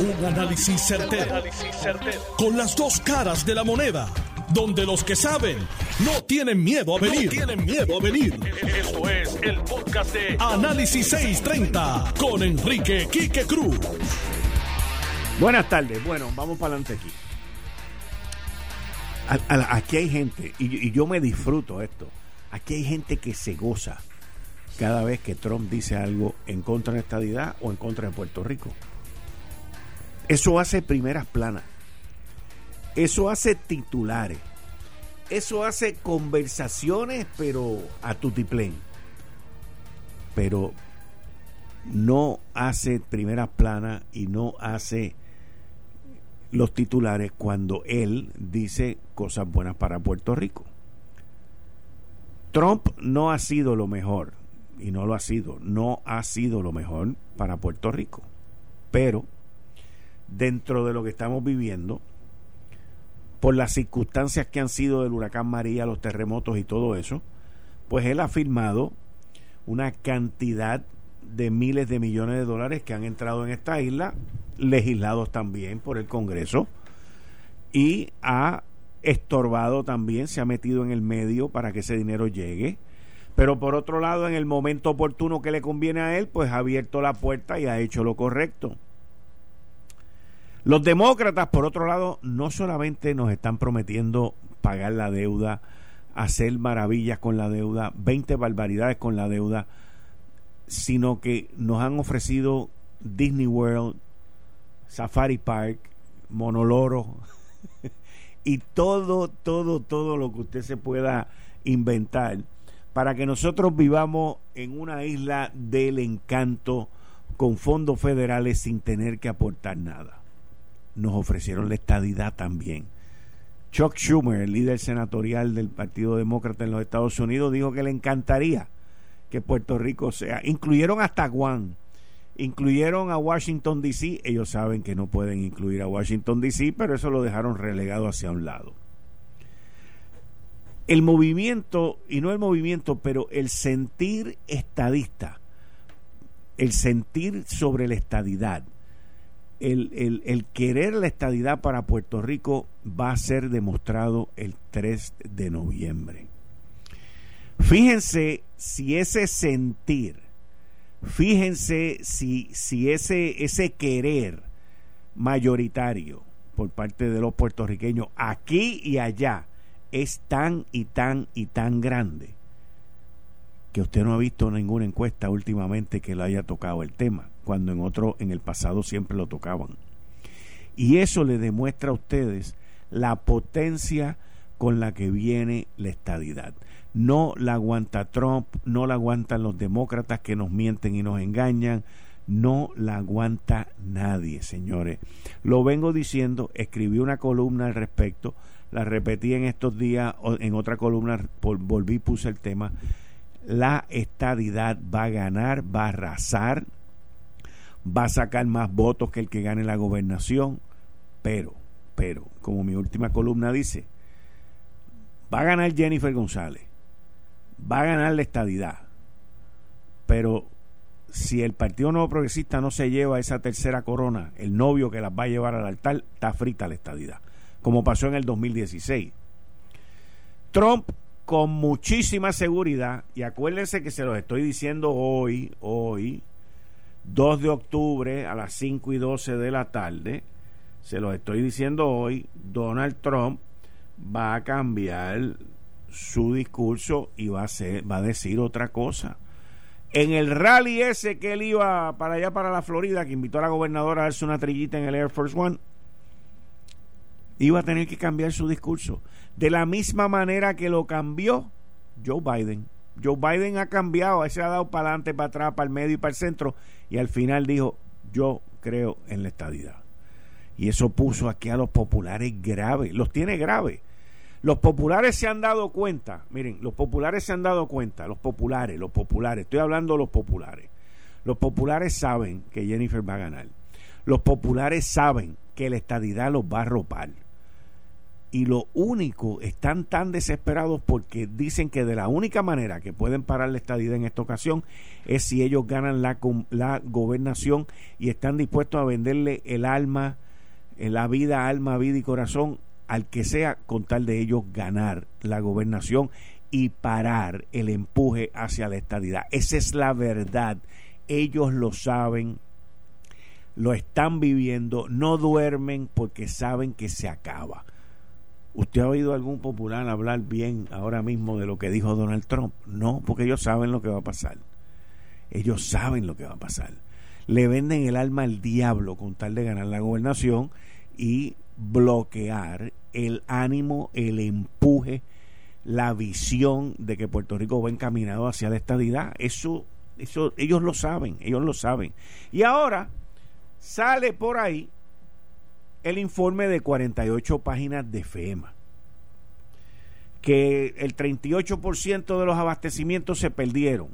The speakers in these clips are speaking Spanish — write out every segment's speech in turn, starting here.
Un análisis certero, Con las dos caras de la moneda. Donde los que saben no tienen miedo a venir. tienen miedo a venir. Esto es el podcast de Análisis 630 con Enrique Quique Cruz. Buenas tardes. Bueno, vamos para adelante aquí. aquí hay gente, y, y yo me disfruto esto. Aquí hay gente que se goza cada vez que Trump dice algo en contra de la estadidad o en contra de Puerto Rico. Eso hace primeras planas. Eso hace titulares. Eso hace conversaciones, pero a tutiplén. Pero no hace primeras planas y no hace los titulares cuando él dice cosas buenas para Puerto Rico. Trump no ha sido lo mejor, y no lo ha sido, no ha sido lo mejor para Puerto Rico. Pero dentro de lo que estamos viviendo, por las circunstancias que han sido del huracán María, los terremotos y todo eso, pues él ha firmado una cantidad de miles de millones de dólares que han entrado en esta isla, legislados también por el Congreso, y ha estorbado también, se ha metido en el medio para que ese dinero llegue. Pero por otro lado, en el momento oportuno que le conviene a él, pues ha abierto la puerta y ha hecho lo correcto. Los demócratas, por otro lado, no solamente nos están prometiendo pagar la deuda, hacer maravillas con la deuda, 20 barbaridades con la deuda, sino que nos han ofrecido Disney World, Safari Park, Monoloro y todo, todo, todo lo que usted se pueda inventar para que nosotros vivamos en una isla del encanto con fondos federales sin tener que aportar nada nos ofrecieron la estadidad también. Chuck Schumer, el líder senatorial del Partido Demócrata en los Estados Unidos, dijo que le encantaría que Puerto Rico sea. Incluyeron hasta Guam, incluyeron a Washington DC. Ellos saben que no pueden incluir a Washington DC, pero eso lo dejaron relegado hacia un lado. El movimiento, y no el movimiento, pero el sentir estadista, el sentir sobre la estadidad, el, el, querer la estadidad para Puerto Rico va a ser demostrado el 3 de noviembre. Fíjense si ese sentir, fíjense si, si ese, ese querer mayoritario por parte de los puertorriqueños aquí y allá es tan y tan y tan grande que usted no ha visto ninguna encuesta últimamente que le haya tocado el tema cuando en otro en el pasado siempre lo tocaban. Y eso le demuestra a ustedes la potencia con la que viene la estadidad. No la aguanta Trump, no la aguantan los demócratas que nos mienten y nos engañan, no la aguanta nadie, señores. Lo vengo diciendo, escribí una columna al respecto, la repetí en estos días, en otra columna volví puse el tema. La estadidad va a ganar, va a arrasar, va a sacar más votos que el que gane la gobernación, pero, pero, como mi última columna dice, va a ganar Jennifer González, va a ganar la estadidad, pero si el Partido Nuevo Progresista no se lleva esa tercera corona, el novio que las va a llevar al altar, está frita la estadidad, como pasó en el 2016. Trump con muchísima seguridad, y acuérdense que se los estoy diciendo hoy, hoy, 2 de octubre a las 5 y 12 de la tarde, se lo estoy diciendo hoy, Donald Trump va a cambiar su discurso y va a, ser, va a decir otra cosa. En el rally ese que él iba para allá, para la Florida, que invitó a la gobernadora a darse una trillita en el Air Force One, iba a tener que cambiar su discurso. De la misma manera que lo cambió Joe Biden. Joe Biden ha cambiado, se ha dado para adelante, para atrás, para el medio y para el centro, y al final dijo, yo creo en la estadidad. Y eso puso aquí a los populares graves, los tiene graves. Los populares se han dado cuenta, miren, los populares se han dado cuenta, los populares, los populares, estoy hablando de los populares. Los populares saben que Jennifer va a ganar. Los populares saben que la estadidad los va a ropar. Y lo único, están tan desesperados porque dicen que de la única manera que pueden parar la estadía en esta ocasión es si ellos ganan la, la gobernación y están dispuestos a venderle el alma, eh, la vida, alma, vida y corazón al que sea con tal de ellos ganar la gobernación y parar el empuje hacia la estadidad. Esa es la verdad. Ellos lo saben, lo están viviendo, no duermen porque saben que se acaba. ¿Usted ha oído algún popular hablar bien ahora mismo de lo que dijo Donald Trump? No, porque ellos saben lo que va a pasar. Ellos saben lo que va a pasar. Le venden el alma al diablo con tal de ganar la gobernación y bloquear el ánimo, el empuje, la visión de que Puerto Rico va encaminado hacia la estadidad. Eso, eso ellos lo saben, ellos lo saben. Y ahora sale por ahí el informe de 48 páginas de FEMA, que el 38% de los abastecimientos se perdieron,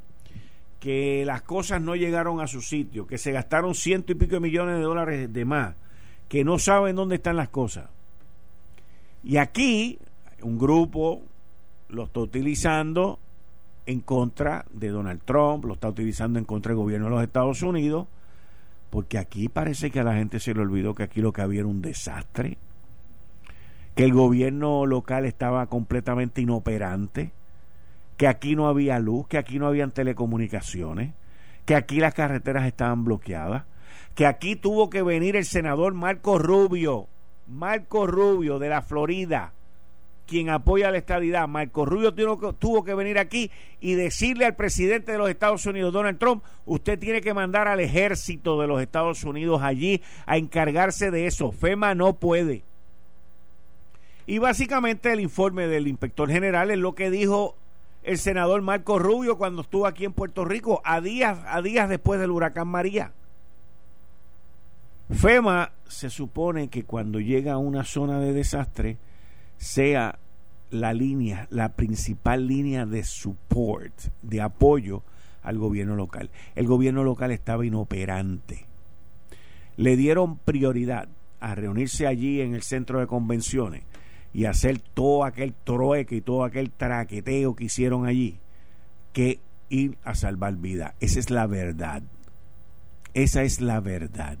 que las cosas no llegaron a su sitio, que se gastaron ciento y pico de millones de dólares de más, que no saben dónde están las cosas. Y aquí un grupo lo está utilizando en contra de Donald Trump, lo está utilizando en contra del gobierno de los Estados Unidos, porque aquí parece que a la gente se le olvidó que aquí lo que había era un desastre, que el gobierno local estaba completamente inoperante, que aquí no había luz, que aquí no habían telecomunicaciones, que aquí las carreteras estaban bloqueadas, que aquí tuvo que venir el senador Marco Rubio, Marco Rubio de la Florida, quien apoya la estadidad, Marco Rubio tuvo que, venir aquí y decirle al presidente de los Estados Unidos, Donald Trump, usted tiene que mandar al ejército de los Estados Unidos allí a encargarse de eso. FEMA no puede. Y básicamente el informe del inspector general es lo que dijo el senador Marco Rubio cuando estuvo aquí en Puerto Rico a días, a días después del huracán María. FEMA se supone que cuando llega a una zona de desastre, sea la línea, la principal línea de support, de apoyo al gobierno local. El gobierno local estaba inoperante. Le dieron prioridad a reunirse allí en el centro de convenciones y hacer todo aquel trueque y todo aquel traqueteo que hicieron allí que ir a salvar vidas. Esa es la verdad. Esa es la verdad.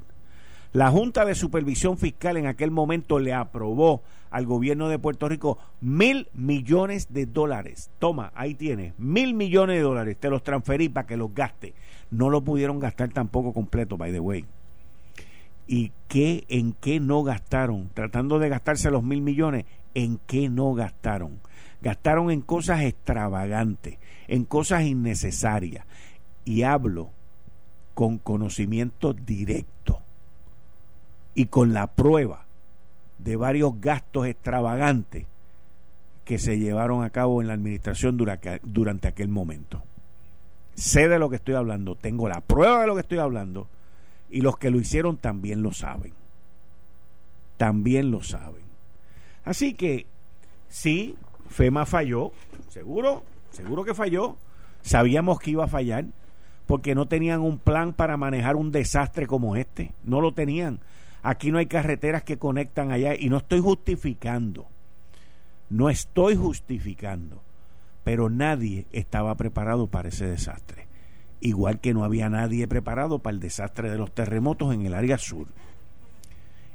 La Junta de Supervisión Fiscal en aquel momento le aprobó al gobierno de Puerto Rico mil millones de dólares. Toma, ahí tienes, mil millones de dólares. Te los transferí para que los gaste. No lo pudieron gastar tampoco completo, by the way. ¿Y qué, en qué no gastaron? Tratando de gastarse los mil millones, ¿en qué no gastaron? Gastaron en cosas extravagantes, en cosas innecesarias. Y hablo con conocimiento directo y con la prueba de varios gastos extravagantes que se llevaron a cabo en la administración durante aquel momento. Sé de lo que estoy hablando, tengo la prueba de lo que estoy hablando y los que lo hicieron también lo saben. También lo saben. Así que sí, FEMA falló, seguro, seguro que falló. Sabíamos que iba a fallar porque no tenían un plan para manejar un desastre como este, no lo tenían Aquí no hay carreteras que conectan allá y no estoy justificando. No estoy justificando. Pero nadie estaba preparado para ese desastre. Igual que no había nadie preparado para el desastre de los terremotos en el área sur.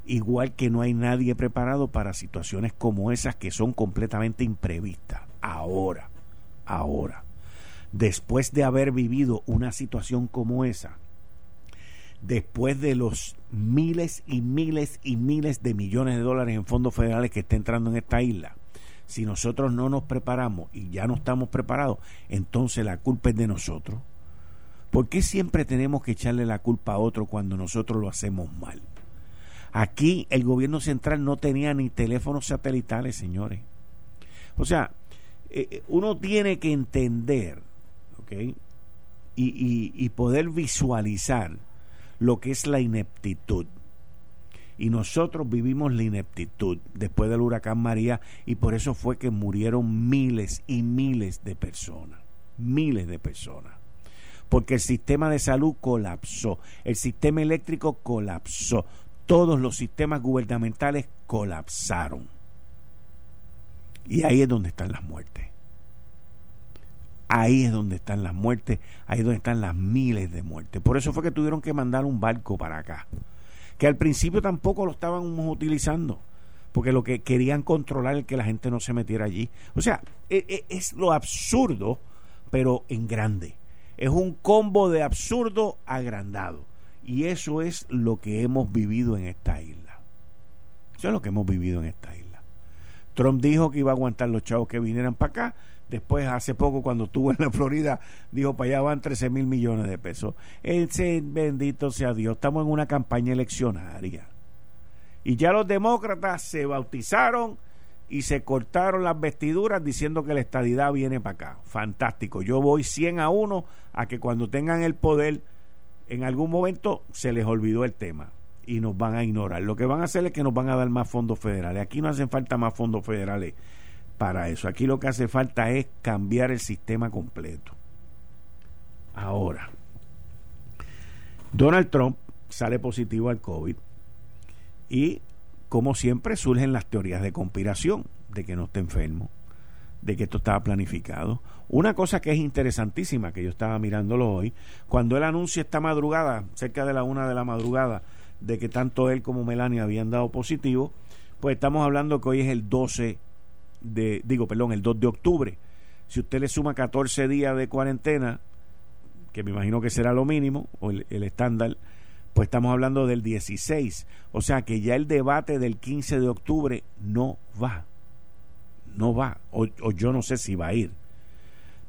Igual que no hay nadie preparado para situaciones como esas que son completamente imprevistas. Ahora, ahora, después de haber vivido una situación como esa, después de los miles y miles y miles de millones de dólares en fondos federales que está entrando en esta isla, si nosotros no nos preparamos y ya no estamos preparados, entonces la culpa es de nosotros. ¿Por qué siempre tenemos que echarle la culpa a otro cuando nosotros lo hacemos mal? Aquí el gobierno central no tenía ni teléfonos satelitales, señores. O sea, eh, eh, uno tiene que entender, ¿ok? Y, y poder visualizar lo que es la ineptitud. Y nosotros vivimos la ineptitud después del huracán María y por eso fue que murieron miles y miles de personas, miles de personas. Porque el sistema de salud colapsó, el sistema eléctrico colapsó, todos los sistemas gubernamentales colapsaron. Y ahí es donde están las muertes. Ahí es donde están las muertes, ahí es donde están las miles de muertes. Por eso fue que tuvieron que mandar un barco para acá. Que al principio tampoco lo estaban utilizando, porque lo que querían controlar es que la gente no se metiera allí. O sea, e, e, es lo absurdo, pero en grande. Es un combo de absurdo agrandado. Y eso es lo que hemos vivido en esta isla. Eso es lo que hemos vivido en esta isla. Trump dijo que iba a aguantar los chavos que vinieran para acá Después, hace poco, cuando estuvo en la Florida, dijo, para allá van 13 mil millones de pesos. Ese bendito sea Dios, estamos en una campaña eleccionaria. Y ya los demócratas se bautizaron y se cortaron las vestiduras diciendo que la estadidad viene para acá. Fantástico. Yo voy 100 a 1 a que cuando tengan el poder, en algún momento se les olvidó el tema y nos van a ignorar. Lo que van a hacer es que nos van a dar más fondos federales. Aquí no hacen falta más fondos federales para eso. Aquí lo que hace falta es cambiar el sistema completo. Ahora, Donald Trump sale positivo al COVID y, como siempre, surgen las teorías de conspiración de que no está enfermo, de que esto estaba planificado. Una cosa que es interesantísima, que yo estaba mirándolo hoy, cuando él anuncia esta madrugada, cerca de la una de la madrugada, de que tanto él como Melania habían dado positivo, pues estamos hablando que hoy es el 12 de, digo, perdón, el 2 de octubre. Si usted le suma 14 días de cuarentena, que me imagino que será lo mínimo, o el, estándar, pues estamos hablando del 16. O sea que ya el debate del 15 de octubre no va. No va. O, o, yo no sé si va a ir.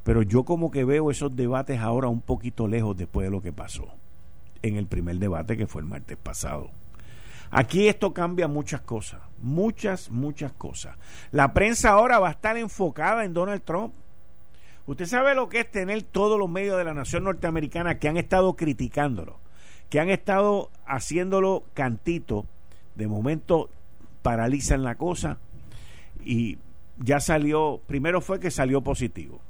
Pero yo como que veo esos debates ahora un poquito lejos después de lo que pasó en el primer debate que fue el martes pasado. Aquí esto cambia muchas cosas, muchas, muchas cosas. La prensa ahora va a estar enfocada en Donald Trump. Usted sabe lo que es tener todos los medios de la nación norteamericana que han estado criticándolo, que han estado haciéndolo cantito, de momento paralizan la cosa y ya salió, primero fue que salió positivo,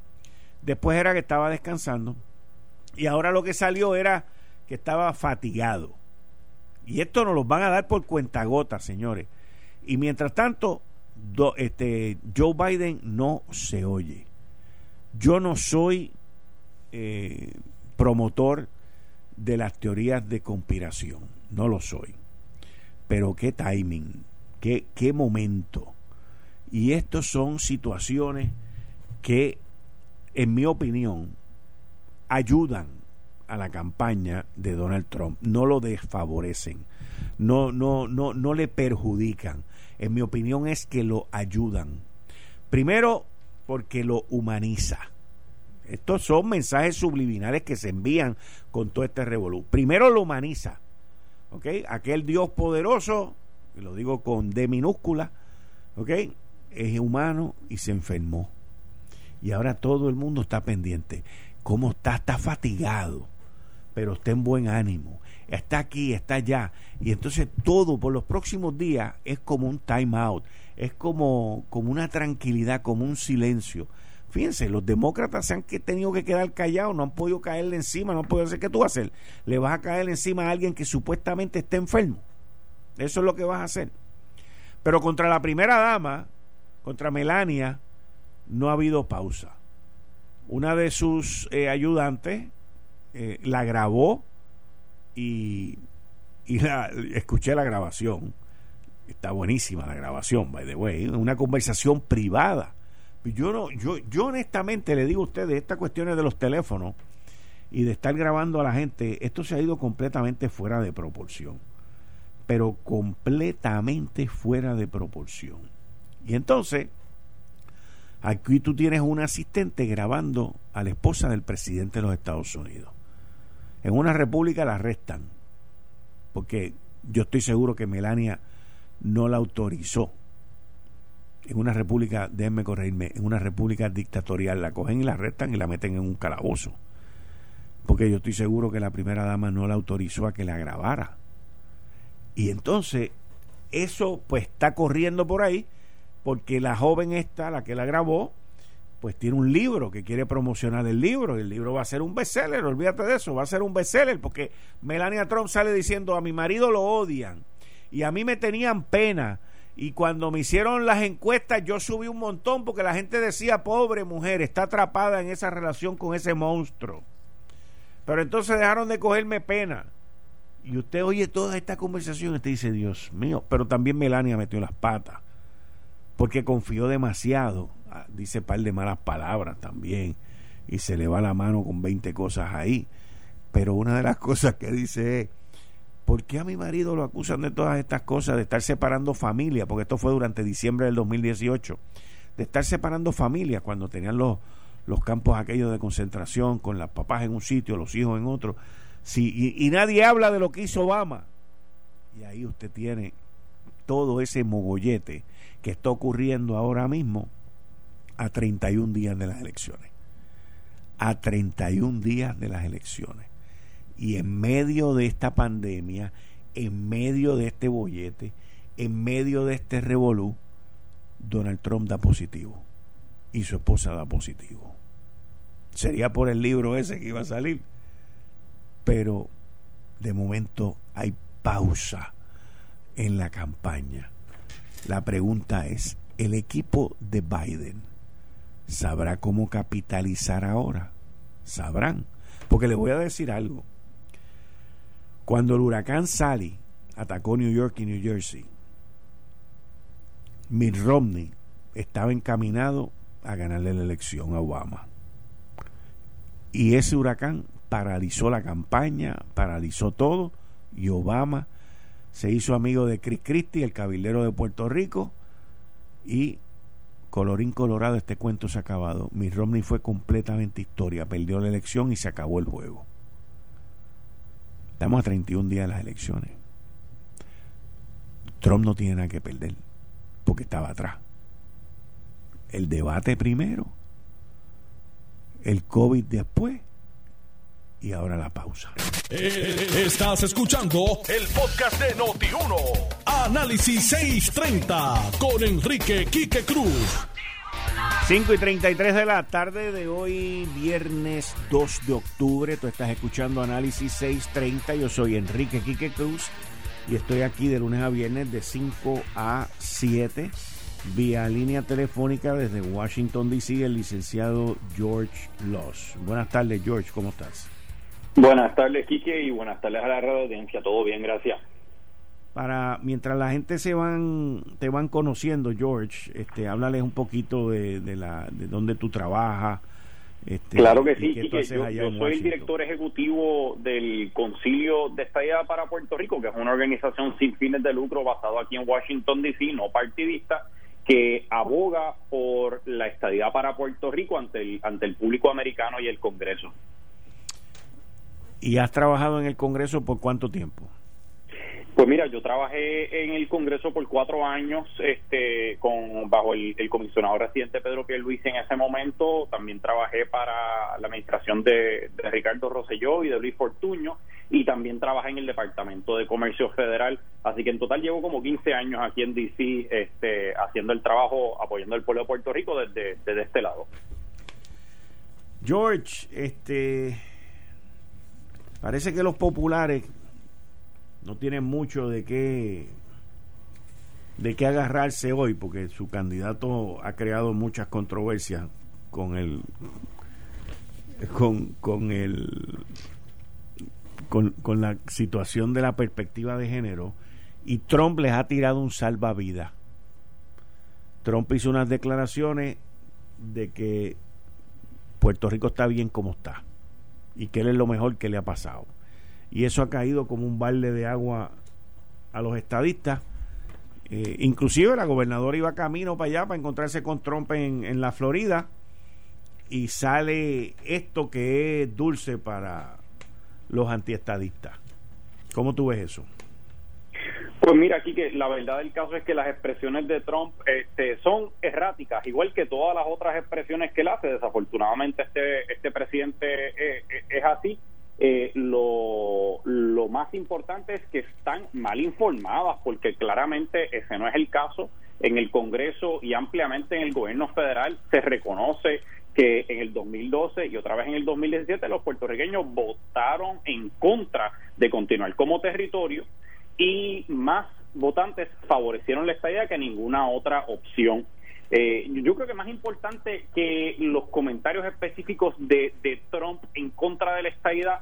después era que estaba descansando y ahora lo que salió era que estaba fatigado. Y esto nos lo van a dar por cuentagotas, señores. Y mientras tanto, este, Joe Biden no se oye. Yo no soy eh, promotor de las teorías de conspiración, no lo soy. Pero qué timing, qué, qué momento. Y estas son situaciones que, en mi opinión, ayudan a la campaña de Donald Trump, no lo desfavorecen, no, no, no, no le perjudican. En mi opinión es que lo ayudan. Primero, porque lo humaniza. Estos son mensajes subliminales que se envían con todo este revolú. Primero lo humaniza. ¿Ok? Aquel Dios poderoso, y lo digo con D minúscula, ¿ok? Es humano y se enfermó. Y ahora todo el mundo está pendiente. ¿Cómo está? Está fatigado pero está en buen ánimo, está aquí, está allá. Y entonces todo por los próximos días es como un time out, es como, como una tranquilidad, como un silencio. Fíjense, los demócratas se han tenido que quedar callados, no han podido caerle encima, no han podido hacer. ¿Qué tú vas a hacer? Le vas a caer encima a alguien que supuestamente está enfermo. Eso es lo que vas a hacer. Pero contra la primera dama, contra Melania, no ha habido pausa. Una de sus eh, ayudantes, eh, la grabó y, y la, escuché la grabación. Está buenísima la grabación, by the way. Una conversación privada. Yo, no, yo, yo honestamente le digo a ustedes, estas cuestiones de los teléfonos y de estar grabando a la gente, esto se ha ido completamente fuera de proporción. Pero completamente fuera de proporción. Y entonces, aquí tú tienes un asistente grabando a la esposa del presidente de los Estados Unidos. En una república la arrestan, porque yo estoy seguro que Melania no la autorizó. En una república, déjenme corregirme, en una república dictatorial la cogen y la arrestan y la meten en un calabozo. Porque yo estoy seguro que la primera dama no la autorizó a que la grabara. Y entonces, eso pues está corriendo por ahí, porque la joven esta, la que la grabó, pues tiene un libro que quiere promocionar el libro. El libro va a ser un bestseller, olvídate de eso, va a ser un bestseller porque Melania Trump sale diciendo a mi marido lo odian y a mí me tenían pena Y cuando me hicieron las encuestas, yo subí un montón porque la gente decía, pobre mujer, está atrapada en esa relación con ese monstruo. Pero entonces dejaron de cogerme pena. Y usted oye toda esta conversación y usted dice, Dios mío, pero también Melania metió las patas. Porque confió demasiado. Dice par de malas palabras también. Y se le va la mano con 20 cosas ahí. Pero una de las cosas que dice es, ¿por qué a mi marido lo acusan de todas estas cosas, de estar separando familias? Porque esto fue durante diciembre del 2018. De estar separando familias cuando tenían los, los campos aquellos de concentración, con las papás en un sitio, los hijos en otro. Sí, y, nadie habla de lo que hizo Obama. Y ahí usted tiene todo ese mogollete que está ocurriendo ahora mismo a 31 días de las elecciones. A 31 días de las elecciones. Y en medio de esta pandemia, en medio de este bollete, en medio de este revolú, Donald Trump da positivo y su esposa da positivo. Sería por el libro ese que iba a salir. Pero de momento hay pausa en la campaña. La pregunta es, ¿el equipo de Biden sabrá cómo capitalizar ahora? Sabrán. Porque le voy a decir algo. Cuando el huracán Sally atacó New York y New Jersey, Mitt Romney estaba encaminado a ganarle la elección a Obama. Y ese huracán paralizó la campaña, paralizó todo, y Obama se hizo amigo de Chris Christie, el cabildero de Puerto Rico, y colorín colorado, este cuento se ha acabado. Mitt Romney fue completamente historia, perdió la elección y se acabó el juego. Estamos a 31 días de las elecciones. Trump no tiene nada que perder, porque estaba atrás. El debate primero, el COVID después y ahora la pausa. Eh, estás escuchando el podcast de Noti1. Análisis 630 con Enrique Quique Cruz. 5 y 33 de la tarde de hoy, viernes 2 de octubre. Tú estás escuchando Análisis 630. Yo soy Enrique Quique Cruz y estoy aquí de lunes a viernes de 5 a 7 vía línea telefónica desde Washington, D.C. el licenciado George Loss. Buenas tardes, George, ¿cómo estás? Buenas tardes, Quique, y buenas tardes a la radio audiencia. Todo bien, gracias para mientras la gente se van te van conociendo George este háblales un poquito de, de la de dónde tú trabajas este, claro que sí yo, soy el director ejecutivo del Concilio de Estadía para Puerto Rico que es una organización sin fines de lucro basado aquí en Washington D.C. no partidista que aboga por la estadía para Puerto Rico ante el ante el público americano y el Congreso y has trabajado en el Congreso por cuánto tiempo pues mira, yo trabajé en el Congreso por cuatro años, este, con bajo el, comisionado residente Pedro Pierluisi en ese momento. También trabajé para la administración de, Ricardo Rosselló y de Luis Fortuño, y también trabajé en el Departamento de Comercio Federal. Así que en total llevo como 15 años aquí en DC, este, haciendo el trabajo, apoyando al pueblo de Puerto Rico desde, desde este lado. George, este, parece que los populares no tiene mucho de qué de qué agarrarse hoy porque su candidato ha creado muchas controversias con el con, con el con, con la situación de la perspectiva de género y Trump les ha tirado un salvavidas. Trump hizo unas declaraciones de que Puerto Rico está bien como está y que él es lo mejor que le ha pasado y eso ha caído como un balde de agua a los estadistas. Eh, inclusive la gobernadora iba camino para allá para encontrarse con Trump en, en la Florida y sale esto que es dulce para los antiestadistas. ¿Cómo tú ves eso? Pues mira, aquí que la verdad del caso es que las expresiones de Trump este, son erráticas, igual que todas las otras expresiones que él hace. Desafortunadamente este, este presidente eh, eh, es así eh, lo, lo más importante es que están mal informadas, porque claramente ese no es el caso. En el Congreso y ampliamente en el gobierno federal se reconoce que en el 2012 y otra vez en el 2017 los puertorriqueños votaron en contra de continuar como territorio y más votantes favorecieron la estadía que ninguna otra opción. Eh, yo creo que más importante que los comentarios específicos de, Trump en contra de la estadía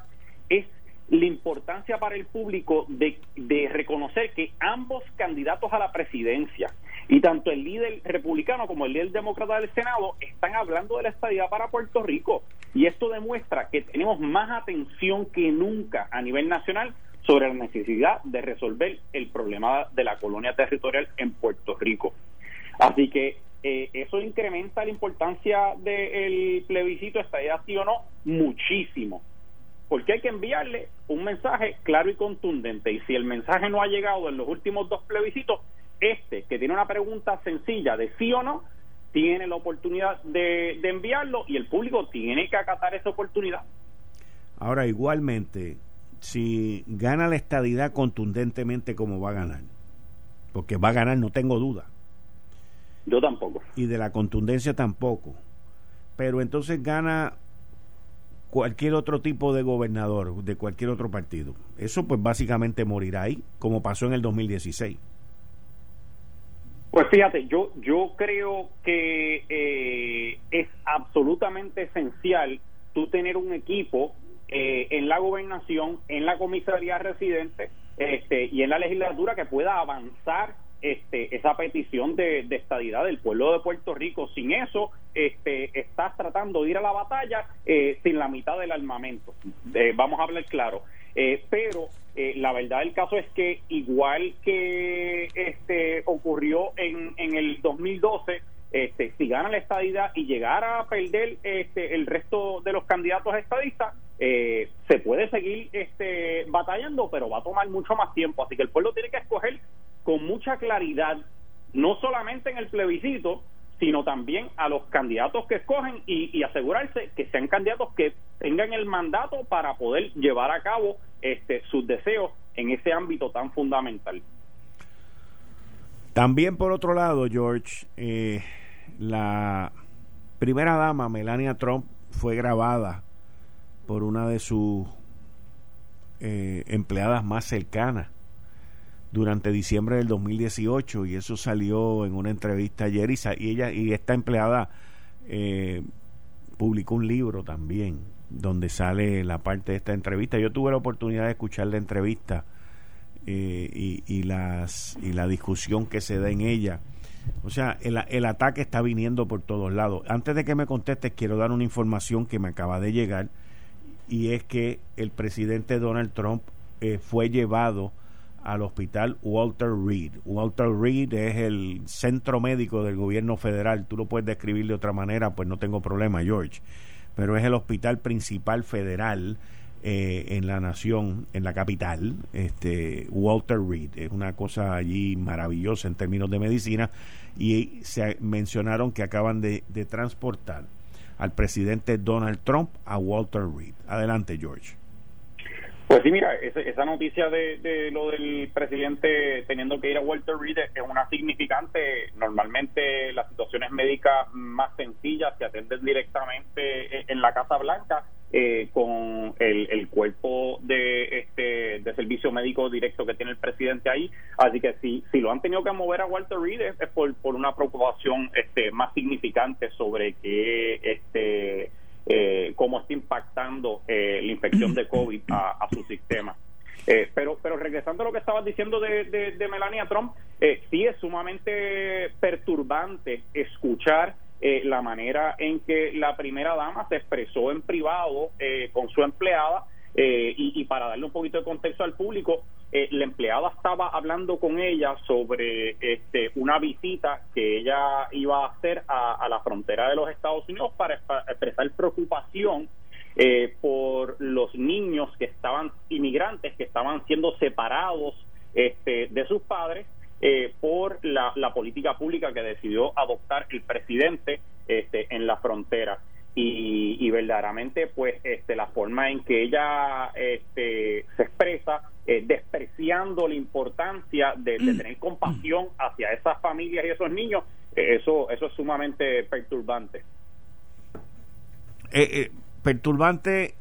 es la importancia para el público de, de, reconocer que ambos candidatos a la presidencia y tanto el líder republicano como el líder demócrata del Senado están hablando de la estadía para Puerto Rico. Y esto demuestra que tenemos más atención que nunca a nivel nacional sobre la necesidad de resolver el problema de la colonia territorial en Puerto Rico. Así que eh, eso incrementa la importancia del plebiscito, estadía sí o no, muchísimo. Porque hay que enviarle un mensaje claro y contundente. Y si el mensaje no ha llegado en los últimos dos plebiscitos, este, que tiene una pregunta sencilla de sí o no, tiene la oportunidad de, enviarlo y el público tiene que acatar esa oportunidad. Ahora, igualmente, si gana la estadidad contundentemente como va a ganar, porque va a ganar, no tengo duda. Yo tampoco. Y de la contundencia tampoco. Pero entonces gana cualquier otro tipo de gobernador de cualquier otro partido. Eso pues básicamente morirá ahí, como pasó en el 2016. Pues fíjate, yo, yo creo que eh, es absolutamente esencial tú tener un equipo eh, en la gobernación, en la comisaría residente este, y en la legislatura que pueda avanzar este, esa petición de, estadidad del pueblo de Puerto Rico. Sin eso, este, estás tratando de ir a la batalla eh, sin la mitad del armamento. vamos a hablar claro. Eh, pero eh, la verdad del caso es que igual que este ocurrió en, en el 2012, este, si gana la estadidad y llegara a perder este, el resto de los candidatos estadistas, eh, se puede seguir este, batallando, pero va a tomar mucho más tiempo. Así que el pueblo tiene que escoger con mucha claridad, no solamente en el plebiscito, sino también a los candidatos que escogen y, asegurarse que sean candidatos que tengan el mandato para poder llevar a cabo este, sus deseos en ese ámbito tan fundamental. También por otro lado, George, eh, la primera dama, Melania Trump, fue grabada por una de sus eh, empleadas más cercanas durante diciembre del 2018 y eso salió en una entrevista ayer y, ella y esta empleada eh, publicó un libro también donde sale la parte de esta entrevista. Yo tuve la oportunidad de escuchar la entrevista eh, y, y, las y la discusión que se da en ella. O sea el, el ataque está viniendo por todos lados. Antes de que me contestes quiero dar una información que me acaba de llegar y es que el presidente Donald Trump eh, fue llevado al hospital Walter Reed. Walter Reed es el centro médico del gobierno federal. Tú lo puedes describir de otra manera, pues no tengo problema, George. Pero es el hospital principal federal eh, en la nación, en la capital, este Walter Reed. Es una cosa allí maravillosa en términos de medicina. Y se mencionaron que acaban de, de transportar al presidente Donald Trump a Walter Reed. Adelante, George. Pues sí, mira, esa noticia de, lo del presidente teniendo que ir a Walter Reed es una significante. Normalmente las situaciones médicas más sencillas se atienden directamente en la Casa Blanca eh, con el, cuerpo de este de servicio médico directo que tiene el presidente ahí. Así que si, si lo han tenido que mover a Walter Reed es, por, por una preocupación este, más significante sobre que este eh, cómo está impactando eh, la infección de COVID a, su sistema. Eh, pero, pero regresando a lo que estabas diciendo de, de, Melania Trump, eh, sí es sumamente perturbante escuchar la manera en que la primera dama se expresó en privado con su empleada eh, y, para darle un poquito de contexto al público, eh, la empleada estaba hablando con ella sobre este, una visita que ella iba a hacer a, la frontera de los Estados Unidos para expresar preocupación eh, por los niños que estaban inmigrantes que estaban siendo separados este, de sus padres por la, la, política pública que decidió adoptar el presidente este, en la frontera y, verdaderamente pues este la forma en que ella este, se expresa eh, despreciando la importancia de, mm. tener compasión hacia esas familias y esos niños eh, eso eso es sumamente perturbante eh, perturbante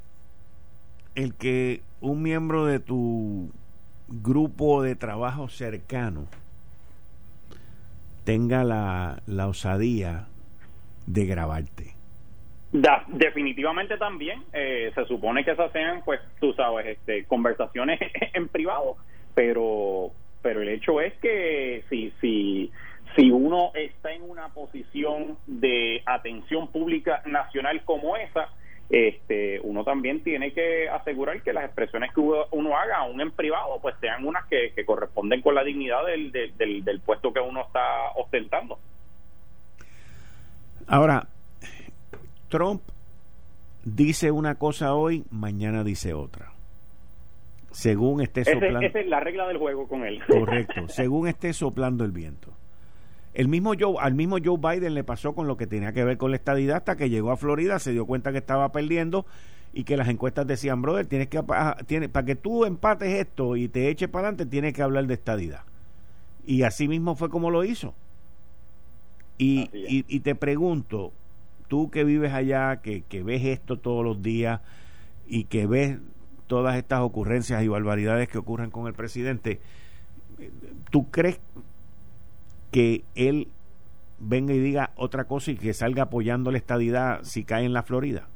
el que un miembro de tu grupo de trabajo cercano tenga la, la osadía de grabarte. Definitivamente también eh, se supone que esas sean pues tú sabes este conversaciones en privado pero pero el hecho es que si si si uno está en una posición de atención pública nacional como esa este uno también tiene que asegurar que las expresiones que uno haga aún en privado pues sean unas que, corresponden con la dignidad del, del, del puesto que uno está ostentando. Ahora Trump dice una cosa hoy mañana dice otra. Según esté soplando esa es la regla del juego con él. Correcto. Según esté soplando el viento. El mismo Joe, al mismo Joe Biden le pasó con lo que tenía que ver con la estadidad hasta que llegó a Florida, se dio cuenta que estaba perdiendo y que las encuestas decían, brother, tienes que tiene, para que tú empates esto y te eches para adelante, tienes que hablar de estadidad. Y así mismo fue como lo hizo. Y, y, te pregunto, tú que vives allá, que, que ves esto todos los días y que ves todas estas ocurrencias y barbaridades que ocurren con el presidente, ¿tú crees que él venga y diga otra cosa y que salga apoyando la estadidad si cae en la Florida?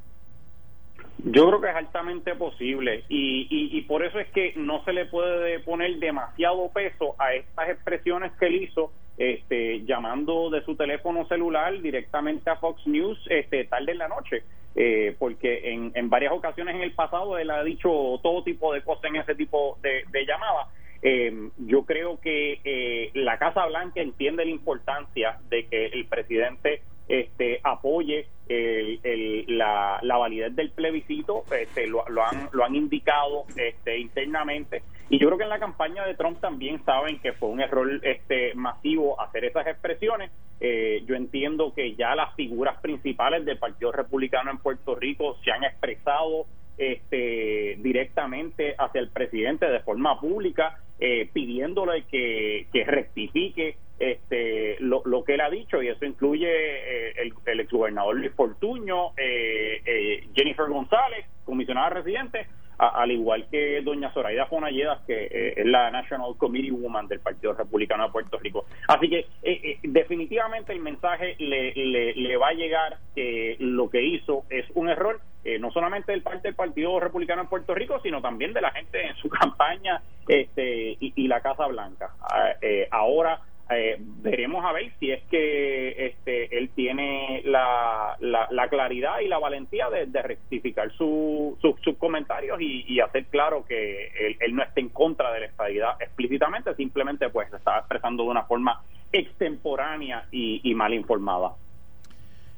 Yo creo que es altamente posible y, y, por eso es que no se le puede poner demasiado peso a estas expresiones que él hizo este, llamando de su teléfono celular directamente a Fox News este, tarde en la noche. Eh, porque en, en varias ocasiones en el pasado él ha dicho todo tipo de cosas en ese tipo de, de llamadas eh, yo creo que eh, la Casa Blanca entiende la importancia de que el presidente este, apoye la, validez del plebiscito, este, lo, han, lo han indicado este, internamente. Y yo creo que en la campaña de Trump también saben que fue un error este, masivo hacer esas expresiones. Eh, yo entiendo que ya las figuras principales del Partido Republicano en Puerto Rico se han expresado este, directamente hacia el presidente de forma pública, eh, pidiéndole que rectifique este, lo, que él ha dicho, y eso incluye eh, el, el exgobernador Luis Fortuño, eh, eh, Jennifer González, comisionada residente, al igual que doña Zoraida Fonalledas, que eh, es la National Committee Woman del Partido Republicano de Puerto Rico. Así que eh, eh, definitivamente el mensaje le, le, va a llegar que lo que hizo es un error, no solamente del parte del Partido Republicano en Puerto Rico, sino también de la gente en su campaña este, y, y la Casa Blanca. Ah, ahora eh, veremos a ver si es que este, él tiene la, la, claridad y la valentía de, rectificar sus comentarios y, hacer claro que él, no esté en contra de la estabilidad explícitamente, simplemente pues se está expresando de una forma extemporánea y, mal informada.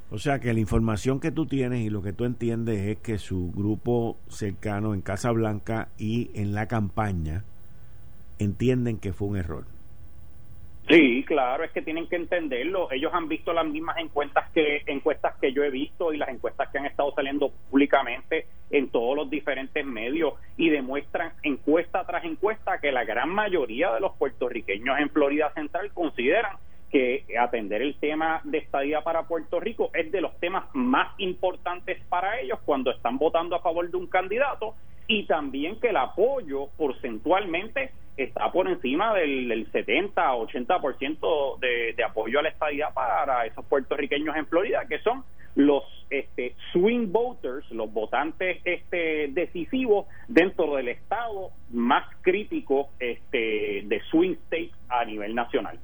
O sea que la información que tú tienes y lo que tú entiendes es que su grupo cercano en Casa Blanca y en la campaña entienden que fue un error. Sí, claro, es que tienen que entenderlo. Ellos han visto las mismas encuestas que encuestas que yo he visto y las encuestas que han estado saliendo públicamente en todos los diferentes medios y demuestran encuesta tras encuesta que la gran mayoría de los puertorriqueños en Florida Central consideran que atender el tema de estadía para Puerto Rico es de los temas más importantes para ellos cuando están votando a favor de un candidato y también que el apoyo porcentualmente está por encima del, 70-80% de, de apoyo a la estadía para esos puertorriqueños en Florida, que son los este, swing voters, los votantes este, decisivos dentro del estado más crítico este, de swing states a nivel nacional.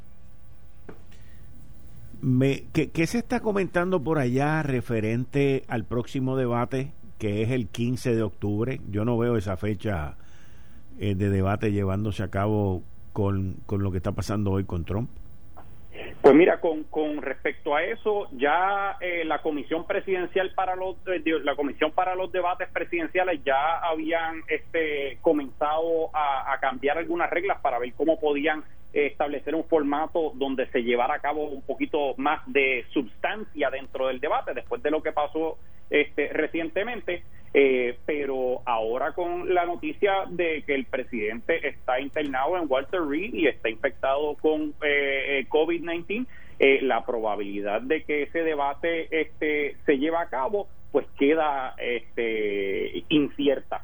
Me, ¿qué, ¿Qué se está comentando por allá referente al próximo debate, que es el 15 de octubre? Yo no veo esa fecha eh, de debate llevándose a cabo con, con lo que está pasando hoy con Trump? Pues mira, con, con respecto a eso, ya eh, la comisión presidencial para los eh, la comisión para los debates presidenciales ya habían este comenzado a, a cambiar algunas reglas para ver cómo podían establecer un formato donde se llevara a cabo un poquito más de sustancia dentro del debate después de lo que pasó este recientemente eh, pero ahora con la noticia de que el presidente está internado en Walter Reed y está infectado con eh, eh COVID-19, eh, la probabilidad de que ese debate este, se lleve a cabo pues queda este, incierta.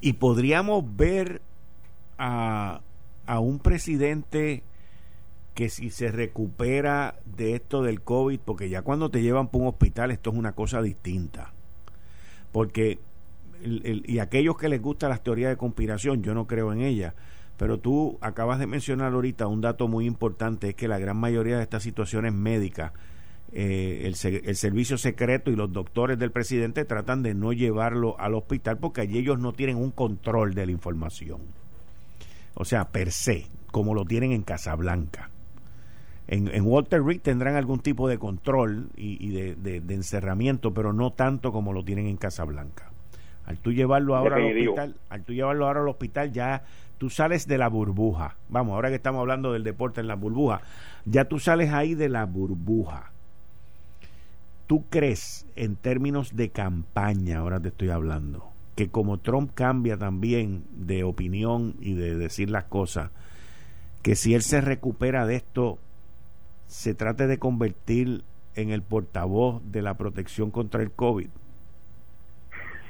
Y podríamos ver a, a un presidente que si se recupera de esto del COVID, porque ya cuando te llevan para un hospital esto es una cosa distinta. Porque, y aquellos que les gusta las teorías de conspiración, yo no creo en ellas, pero tú acabas de mencionar ahorita un dato muy importante, es que la gran mayoría de estas situaciones médicas, eh, el, el, servicio secreto y los doctores del presidente tratan de no llevarlo al hospital porque allí ellos no tienen un control de la información. O sea, per se, como lo tienen en Casablanca. En, en Walter Reed tendrán algún tipo de control y, de, de, encerramiento, pero no tanto como lo tienen en Casablanca. Al tú llevarlo ahora al hospital, al tú llevarlo ahora al hospital ya tú sales de la burbuja. Vamos, ahora que estamos hablando del deporte en la burbuja, ya tú sales ahí de la burbuja. ¿Tú crees en términos de campaña, ahora te estoy hablando, que como Trump cambia también de opinión y de decir las cosas, que si él se recupera de esto, se trate de convertir en el portavoz de la protección contra el COVID?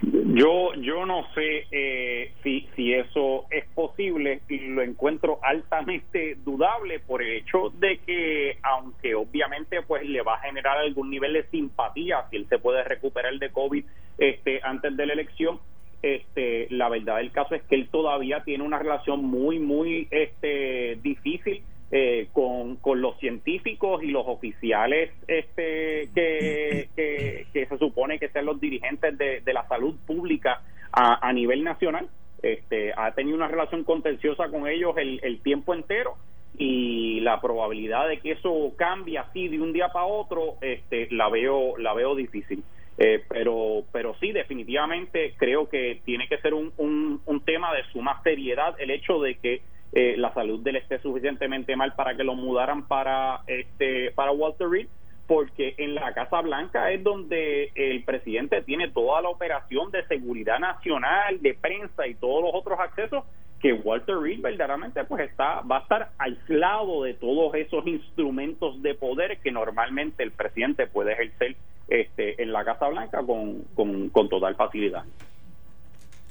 Yo, yo no sé eh, si, si eso es posible y lo encuentro altamente dudable por el hecho de que, aunque obviamente pues le va a generar algún nivel de simpatía si él se puede recuperar de COVID este, antes de la elección, este, la verdad del caso es que él todavía tiene una relación muy, muy este, difícil eh, con, con, los científicos y los oficiales este, que, que, se supone que sean los dirigentes de, la salud pública a, a, nivel nacional. Este, ha tenido una relación contenciosa con ellos el, el tiempo entero y la probabilidad de que eso cambie así de un día para otro este, la veo la veo difícil. Eh, pero pero sí definitivamente creo que tiene que ser un, un, un tema de suma seriedad el hecho de que eh, la salud de esté suficientemente mal para que lo mudaran para este para Walter Reed porque en la Casa Blanca es donde el presidente tiene toda la operación de seguridad nacional, de prensa y todos los otros accesos que Walter Reed verdaderamente pues está va a estar aislado de todos esos instrumentos de poder que normalmente el presidente puede ejercer este en la Casa Blanca con, con, total facilidad.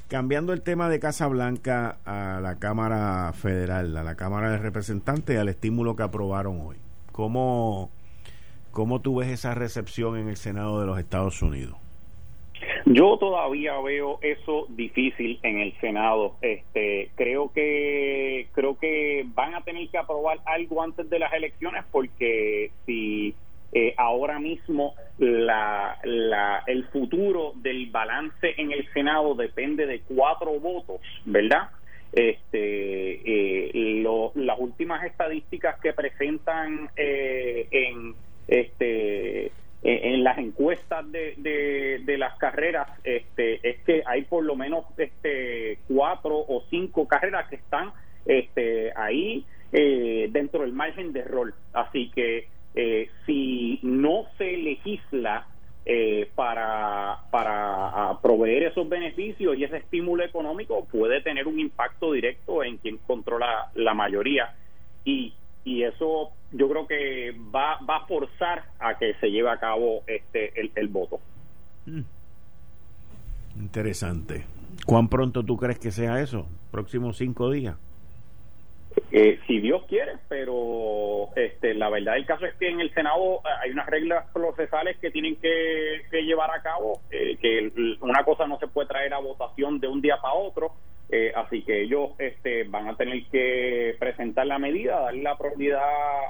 Cambiando el tema de Casa Blanca a la Cámara Federal, a la Cámara de Representantes, al estímulo que aprobaron hoy. ¿Cómo, ¿Cómo tú ves esa recepción en el Senado de los Estados Unidos? Yo todavía veo eso difícil en el Senado. Este, creo que creo que van a tener que aprobar algo antes de las elecciones porque si eh, ahora mismo la, la, el futuro del balance en el Senado depende de cuatro votos, ¿verdad? Este, eh, las últimas estadísticas que presentan eh, en las encuestas de, de, las carreras este es que hay por lo menos este cuatro o cinco carreras que están este ahí dentro del margen de rol así que eh, si no se legisla eh, para, para proveer esos beneficios y ese estímulo económico, puede tener un impacto directo en quien controla la mayoría. Y, y eso yo creo que va, va a forzar a que se lleve a cabo este el, el voto. Mm. Interesante. ¿Cuán pronto tú crees que sea eso? ¿Próximos cinco días? Eh, si Dios quiere, pero este, la verdad del caso es que en el Senado eh, hay unas reglas procesales que tienen que, llevar a cabo, eh, que una cosa no se puede traer a votación de un día para otro, así que ellos este, van a tener que presentar la medida, darle la prioridad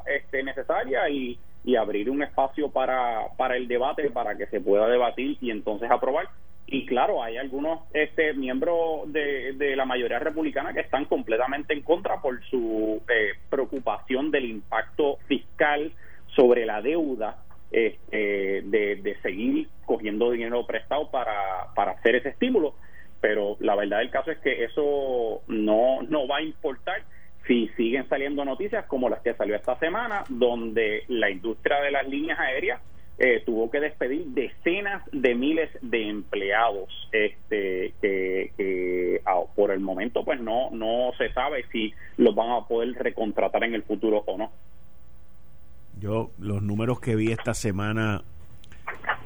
este, necesaria y, y abrir un espacio para, para el debate, para que se pueda debatir y entonces aprobar. Y claro, hay algunos este, miembros de, de, la mayoría republicana que están completamente en contra por su eh, preocupación del impacto fiscal sobre la deuda este, de, de, seguir cogiendo dinero prestado para, para hacer ese estímulo. Pero la verdad del caso es que eso no, no va a importar si siguen saliendo noticias como las que salió donde la industria de las líneas aéreas eh, tuvo que despedir decenas de miles de empleados este que, ah, por el momento pues no no se sabe si los van a poder recontratar en el futuro o no yo los números que vi esta semana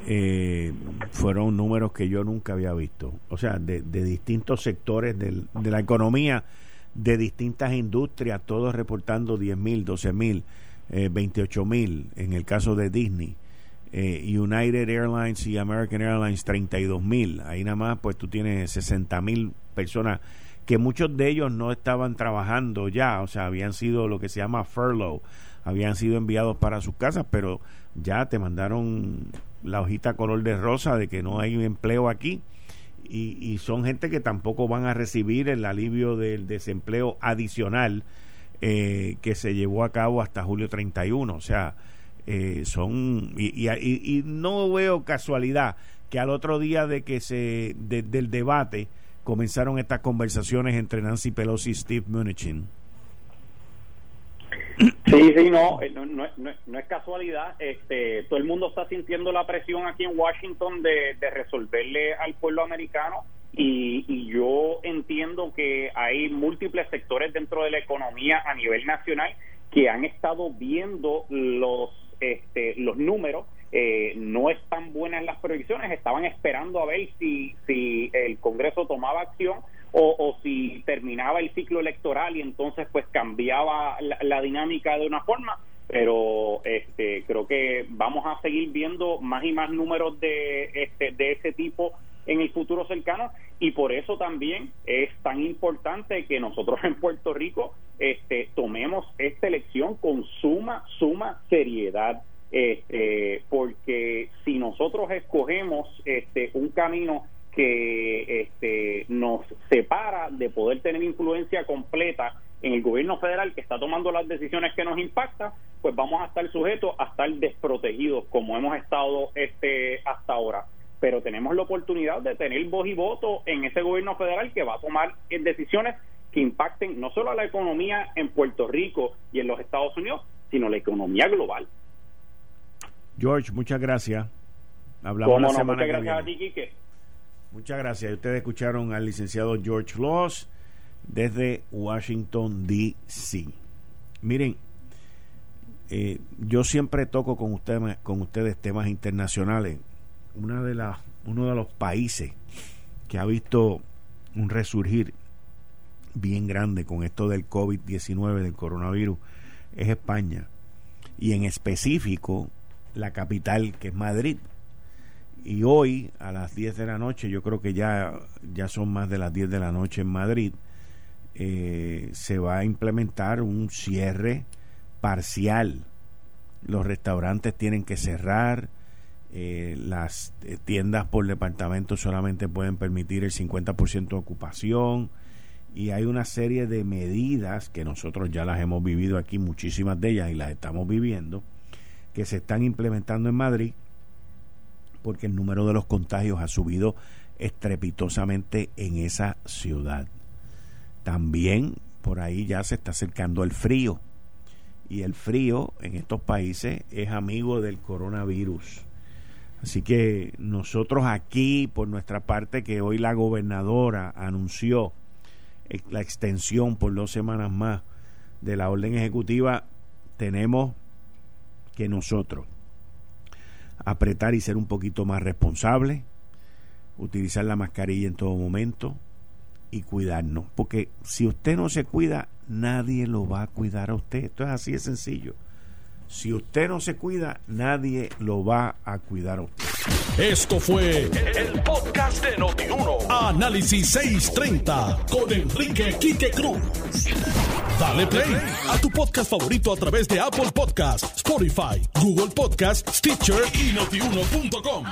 eh, fueron números que yo nunca había visto. O sea, de, distintos sectores de la economía, de distintas industrias, todos reportando 10 mil, 12 mil, 28 mil, en el caso de Disney. United Airlines y American Airlines 32 mil. Ahí nada más, pues tú tienes 60 mil personas que muchos de ellos no estaban trabajando ya, o sea, habían sido lo que se llama furlough, habían sido enviados para sus casas, pero ya te mandaron la hojita color de rosa de que no hay empleo aquí. Y, son gente que tampoco van a recibir el alivio del desempleo adicional eh, que se llevó a cabo hasta julio 31. O sea, eh, son. Y, y, no veo casualidad que al otro día de que se del debate comenzaron estas conversaciones entre Nancy Pelosi y Steve Mnuchin. Sí, sí, no, eh, no, no, es casualidad. Este, todo el mundo está sintiendo la presión aquí en Washington de, resolverle al pueblo americano y, y, yo entiendo que hay múltiples sectores dentro de la economía a nivel nacional que han estado viendo los, este, los números. Eh, no están buenas las proyecciones, estaban esperando a ver si, si el Congreso tomaba acción o, si terminaba el ciclo electoral y entonces pues cambiaba la, dinámica de una forma, pero este creo que vamos a seguir viendo más y más números de este de ese tipo en el futuro cercano y por eso también es tan importante que nosotros en Puerto Rico este tomemos esta elección con suma suma seriedad este, porque si nosotros escogemos este, un camino que este, nos separa de poder tener influencia completa en el gobierno federal que está tomando las decisiones que nos impactan, pues vamos a estar sujetos a estar desprotegidos como hemos estado este, hasta ahora. Pero tenemos la oportunidad de tener voz y voto en ese gobierno federal que va a tomar decisiones que impacten no solo a la economía en Puerto Rico y en los Estados Unidos, sino la economía global. George, muchas gracias. Hablamos la semana muchas gracias a ti, Muchas gracias. Ustedes escucharon al licenciado George Loss desde Washington, D.C. Miren, eh, yo siempre toco con ustedes, con ustedes temas internacionales. Una de las, uno de los países que ha visto un resurgir bien grande con esto del COVID-19, del coronavirus, es España. Y en específico, la capital que es Madrid. Y hoy a las 10 de la noche, yo creo que ya, ya son más de las 10 de la noche en Madrid, eh, se va a implementar un cierre parcial. Los restaurantes tienen que cerrar, eh, las eh, tiendas por departamento solamente pueden permitir el 50% de ocupación y hay una serie de medidas que nosotros ya las hemos vivido aquí, muchísimas de ellas y las estamos viviendo, que se están implementando en Madrid porque el número de los contagios ha subido estrepitosamente en esa ciudad. También por ahí ya se está acercando el frío y el frío en estos países es amigo del coronavirus. Así que nosotros aquí, por nuestra parte, que hoy la gobernadora anunció la extensión por dos semanas más de la orden ejecutiva, tenemos que nosotros apretar y ser un poquito más responsables, utilizar la mascarilla en todo momento y cuidarnos. Porque si usted no se cuida, nadie lo va a cuidar a usted. Esto es así de sencillo. Si usted no se cuida, nadie lo va a cuidar a usted. Esto fue el, podcast de Notiuno. Análisis 630 con Enrique Quique Cruz. Dale play a tu podcast favorito a través de Apple Podcasts, Spotify, Google Podcasts, Stitcher y notiuno.com.